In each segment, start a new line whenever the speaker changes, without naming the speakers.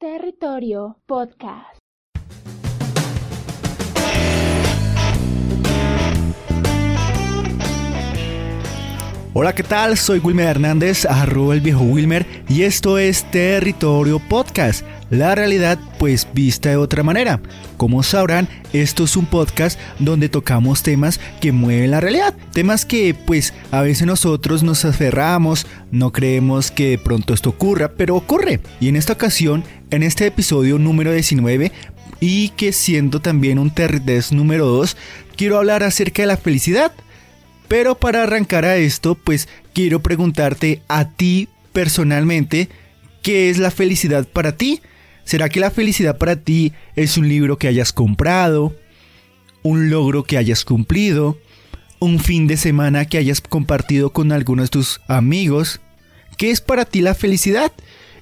Territorio Podcast.
Hola, ¿qué tal? Soy Wilmer Hernández, arroba el viejo Wilmer, y esto es Territorio Podcast. La realidad, pues vista de otra manera. Como sabrán, esto es un podcast donde tocamos temas que mueven la realidad. Temas que, pues, a veces nosotros nos aferramos, no creemos que de pronto esto ocurra, pero ocurre. Y en esta ocasión, en este episodio número 19, y que siendo también un Terrides número 2, quiero hablar acerca de la felicidad pero para arrancar a esto, pues quiero preguntarte a ti personalmente, ¿qué es la felicidad para ti? ¿Será que la felicidad para ti es un libro que hayas comprado? ¿Un logro que hayas cumplido? ¿Un fin de semana que hayas compartido con algunos de tus amigos? ¿Qué es para ti la felicidad?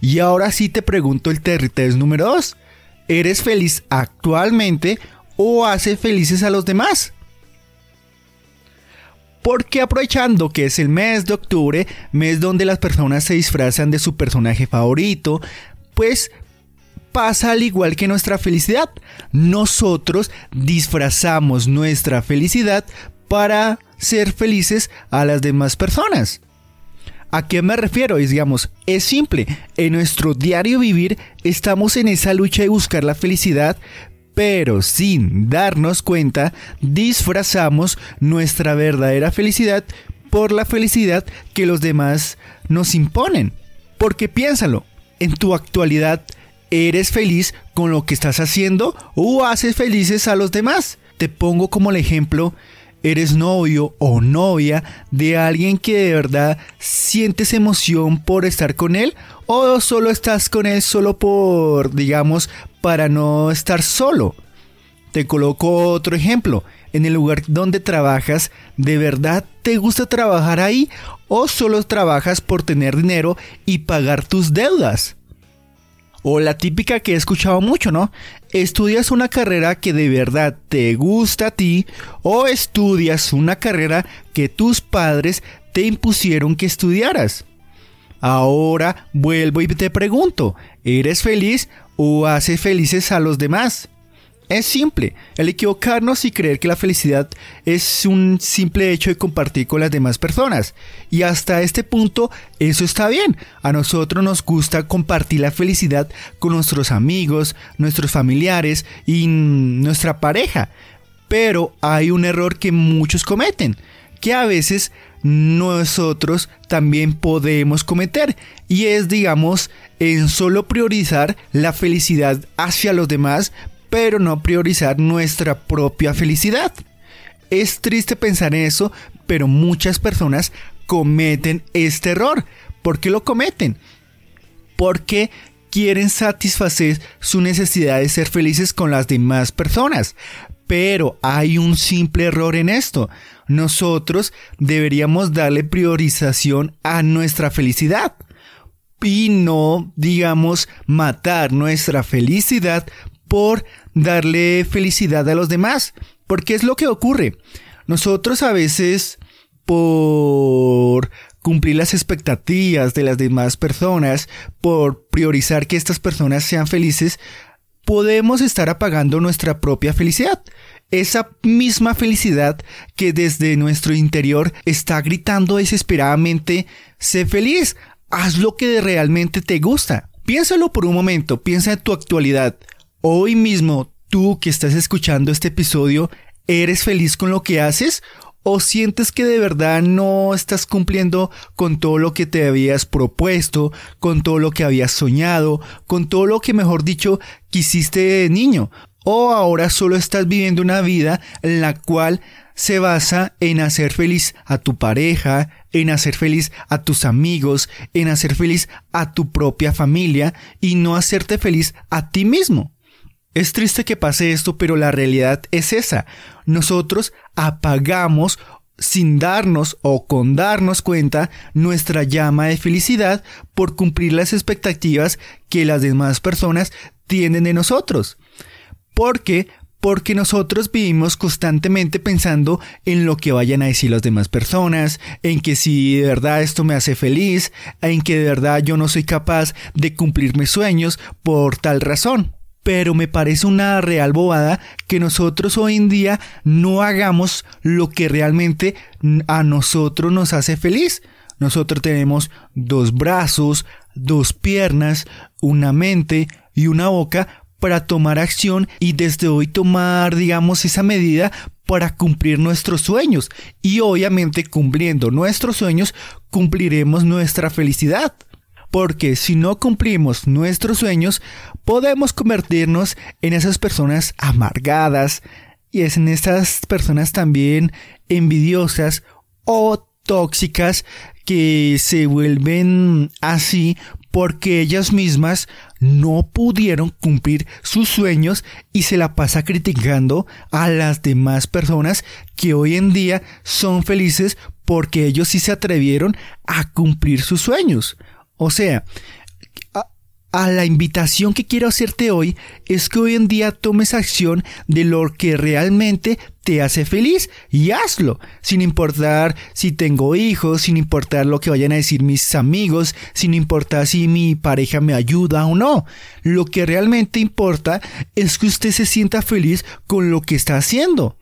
Y ahora sí te pregunto el territorio número 2. ¿Eres feliz actualmente o hace felices a los demás? porque aprovechando que es el mes de octubre, mes donde las personas se disfrazan de su personaje favorito, pues pasa al igual que nuestra felicidad. Nosotros disfrazamos nuestra felicidad para ser felices a las demás personas. ¿A qué me refiero? Es, digamos, es simple. En nuestro diario vivir estamos en esa lucha de buscar la felicidad, pero sin darnos cuenta, disfrazamos nuestra verdadera felicidad por la felicidad que los demás nos imponen. Porque piénsalo, en tu actualidad, ¿eres feliz con lo que estás haciendo o haces felices a los demás? Te pongo como el ejemplo eres novio o novia de alguien que de verdad sientes emoción por estar con él o solo estás con él solo por, digamos, para no estar solo. Te coloco otro ejemplo. En el lugar donde trabajas, ¿de verdad te gusta trabajar ahí o solo trabajas por tener dinero y pagar tus deudas? O la típica que he escuchado mucho, ¿no? ¿Estudias una carrera que de verdad te gusta a ti o estudias una carrera que tus padres te impusieron que estudiaras? Ahora vuelvo y te pregunto, ¿eres feliz o haces felices a los demás? Es simple, el equivocarnos y creer que la felicidad es un simple hecho de compartir con las demás personas. Y hasta este punto eso está bien. A nosotros nos gusta compartir la felicidad con nuestros amigos, nuestros familiares y nuestra pareja. Pero hay un error que muchos cometen, que a veces nosotros también podemos cometer y es digamos en solo priorizar la felicidad hacia los demás pero no priorizar nuestra propia felicidad. Es triste pensar en eso, pero muchas personas cometen este error. ¿Por qué lo cometen? Porque quieren satisfacer su necesidad de ser felices con las demás personas. Pero hay un simple error en esto. Nosotros deberíamos darle priorización a nuestra felicidad y no, digamos, matar nuestra felicidad por darle felicidad a los demás. Porque es lo que ocurre. Nosotros a veces, por cumplir las expectativas de las demás personas, por priorizar que estas personas sean felices, podemos estar apagando nuestra propia felicidad. Esa misma felicidad que desde nuestro interior está gritando desesperadamente, sé feliz, haz lo que realmente te gusta. Piénsalo por un momento, piensa en tu actualidad. Hoy mismo, tú que estás escuchando este episodio, ¿eres feliz con lo que haces? ¿O sientes que de verdad no estás cumpliendo con todo lo que te habías propuesto, con todo lo que habías soñado, con todo lo que, mejor dicho, quisiste de niño? ¿O ahora solo estás viviendo una vida en la cual se basa en hacer feliz a tu pareja, en hacer feliz a tus amigos, en hacer feliz a tu propia familia y no hacerte feliz a ti mismo? Es triste que pase esto, pero la realidad es esa. Nosotros apagamos sin darnos o con darnos cuenta nuestra llama de felicidad por cumplir las expectativas que las demás personas tienen de nosotros. Porque porque nosotros vivimos constantemente pensando en lo que vayan a decir las demás personas, en que si de verdad esto me hace feliz, en que de verdad yo no soy capaz de cumplir mis sueños por tal razón. Pero me parece una real bobada que nosotros hoy en día no hagamos lo que realmente a nosotros nos hace feliz. Nosotros tenemos dos brazos, dos piernas, una mente y una boca para tomar acción y desde hoy tomar, digamos, esa medida para cumplir nuestros sueños. Y obviamente cumpliendo nuestros sueños, cumpliremos nuestra felicidad. Porque si no cumplimos nuestros sueños, podemos convertirnos en esas personas amargadas y es en esas personas también envidiosas o tóxicas que se vuelven así porque ellas mismas no pudieron cumplir sus sueños y se la pasa criticando a las demás personas que hoy en día son felices porque ellos sí se atrevieron a cumplir sus sueños. O sea, a la invitación que quiero hacerte hoy es que hoy en día tomes acción de lo que realmente te hace feliz y hazlo, sin importar si tengo hijos, sin importar lo que vayan a decir mis amigos, sin importar si mi pareja me ayuda o no. Lo que realmente importa es que usted se sienta feliz con lo que está haciendo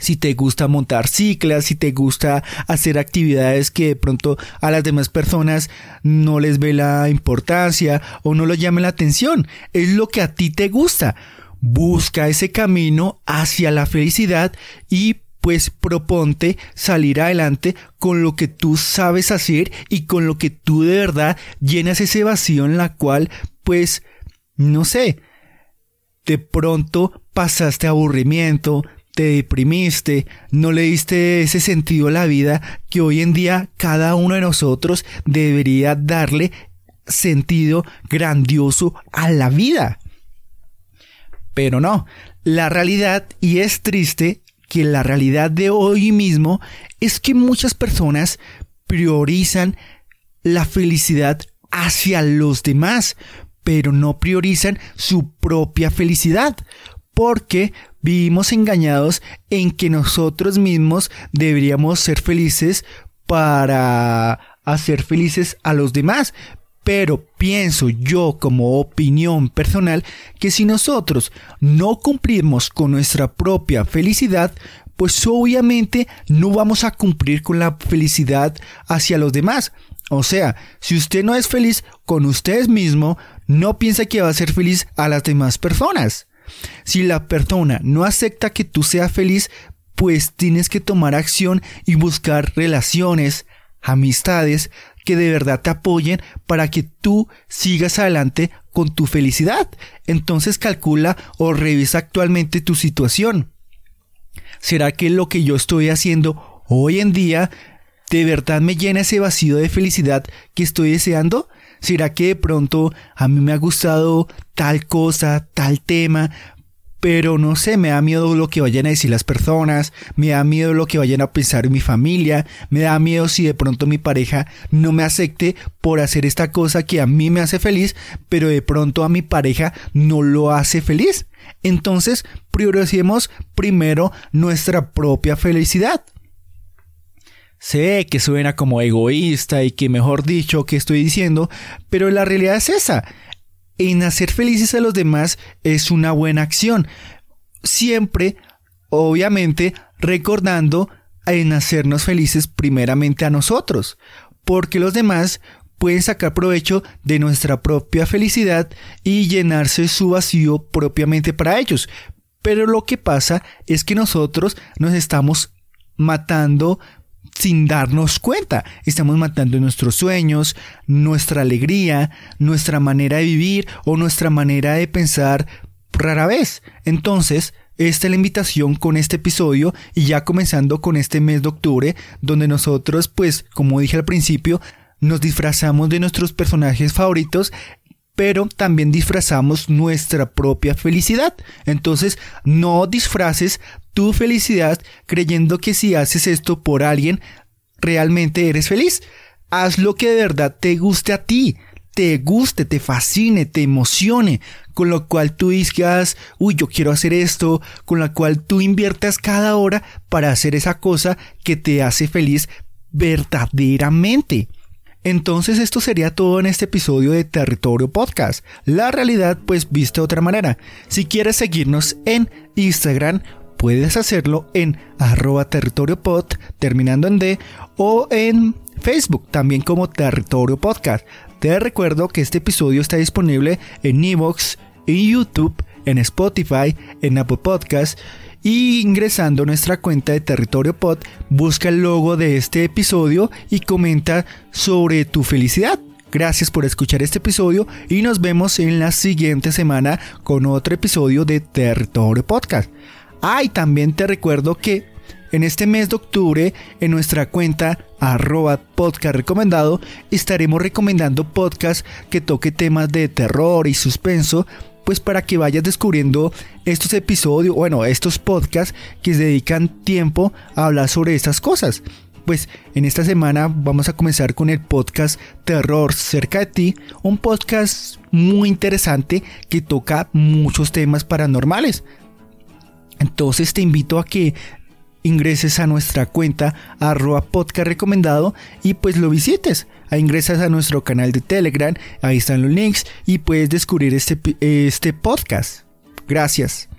si te gusta montar ciclas, si te gusta hacer actividades que de pronto a las demás personas no les ve la importancia o no les llame la atención. Es lo que a ti te gusta. Busca ese camino hacia la felicidad y pues proponte salir adelante con lo que tú sabes hacer y con lo que tú de verdad llenas ese vacío en la cual pues no sé, de pronto pasaste aburrimiento, te deprimiste, no le diste ese sentido a la vida que hoy en día cada uno de nosotros debería darle sentido grandioso a la vida. Pero no, la realidad, y es triste que la realidad de hoy mismo es que muchas personas priorizan la felicidad hacia los demás, pero no priorizan su propia felicidad, porque vivimos engañados en que nosotros mismos deberíamos ser felices para hacer felices a los demás. Pero pienso yo como opinión personal que si nosotros no cumplimos con nuestra propia felicidad, pues obviamente no vamos a cumplir con la felicidad hacia los demás. O sea, si usted no es feliz con usted mismo, no piensa que va a ser feliz a las demás personas. Si la persona no acepta que tú seas feliz, pues tienes que tomar acción y buscar relaciones, amistades que de verdad te apoyen para que tú sigas adelante con tu felicidad. Entonces calcula o revisa actualmente tu situación. ¿Será que lo que yo estoy haciendo hoy en día de verdad me llena ese vacío de felicidad que estoy deseando? ¿Será que de pronto a mí me ha gustado tal cosa, tal tema, pero no sé, me da miedo lo que vayan a decir las personas, me da miedo lo que vayan a pensar en mi familia, me da miedo si de pronto mi pareja no me acepte por hacer esta cosa que a mí me hace feliz, pero de pronto a mi pareja no lo hace feliz. Entonces, prioricemos primero nuestra propia felicidad. Sé que suena como egoísta y que mejor dicho que estoy diciendo, pero la realidad es esa. En hacer felices a los demás es una buena acción. Siempre, obviamente, recordando en hacernos felices primeramente a nosotros, porque los demás pueden sacar provecho de nuestra propia felicidad y llenarse su vacío propiamente para ellos. Pero lo que pasa es que nosotros nos estamos matando sin darnos cuenta. Estamos matando nuestros sueños, nuestra alegría, nuestra manera de vivir o nuestra manera de pensar rara vez. Entonces, esta es la invitación con este episodio y ya comenzando con este mes de octubre, donde nosotros, pues, como dije al principio, nos disfrazamos de nuestros personajes favoritos pero también disfrazamos nuestra propia felicidad. Entonces, no disfraces tu felicidad creyendo que si haces esto por alguien, realmente eres feliz. Haz lo que de verdad te guste a ti. te guste, te fascine, te emocione, con lo cual tú digas, uy, yo quiero hacer esto, con la cual tú inviertas cada hora para hacer esa cosa que te hace feliz verdaderamente. Entonces esto sería todo en este episodio de Territorio Podcast. La realidad pues viste de otra manera. Si quieres seguirnos en Instagram, puedes hacerlo en arroba territorio pod, terminando en D, o en Facebook, también como Territorio Podcast. Te recuerdo que este episodio está disponible en Evox, en YouTube, en Spotify, en Apple Podcast y ingresando a nuestra cuenta de Territorio Pod, busca el logo de este episodio y comenta sobre tu felicidad. Gracias por escuchar este episodio y nos vemos en la siguiente semana con otro episodio de Territorio Podcast. Ah, y también te recuerdo que en este mes de octubre, en nuestra cuenta arroba podcast recomendado, estaremos recomendando podcasts que toque temas de terror y suspenso pues para que vayas descubriendo estos episodios, bueno, estos podcasts que se dedican tiempo a hablar sobre estas cosas. Pues en esta semana vamos a comenzar con el podcast Terror cerca de ti, un podcast muy interesante que toca muchos temas paranormales. Entonces te invito a que ingreses a nuestra cuenta arroba podcast recomendado y pues lo visites. Ahí ingresas a nuestro canal de Telegram, ahí están los links y puedes descubrir este, este podcast. Gracias.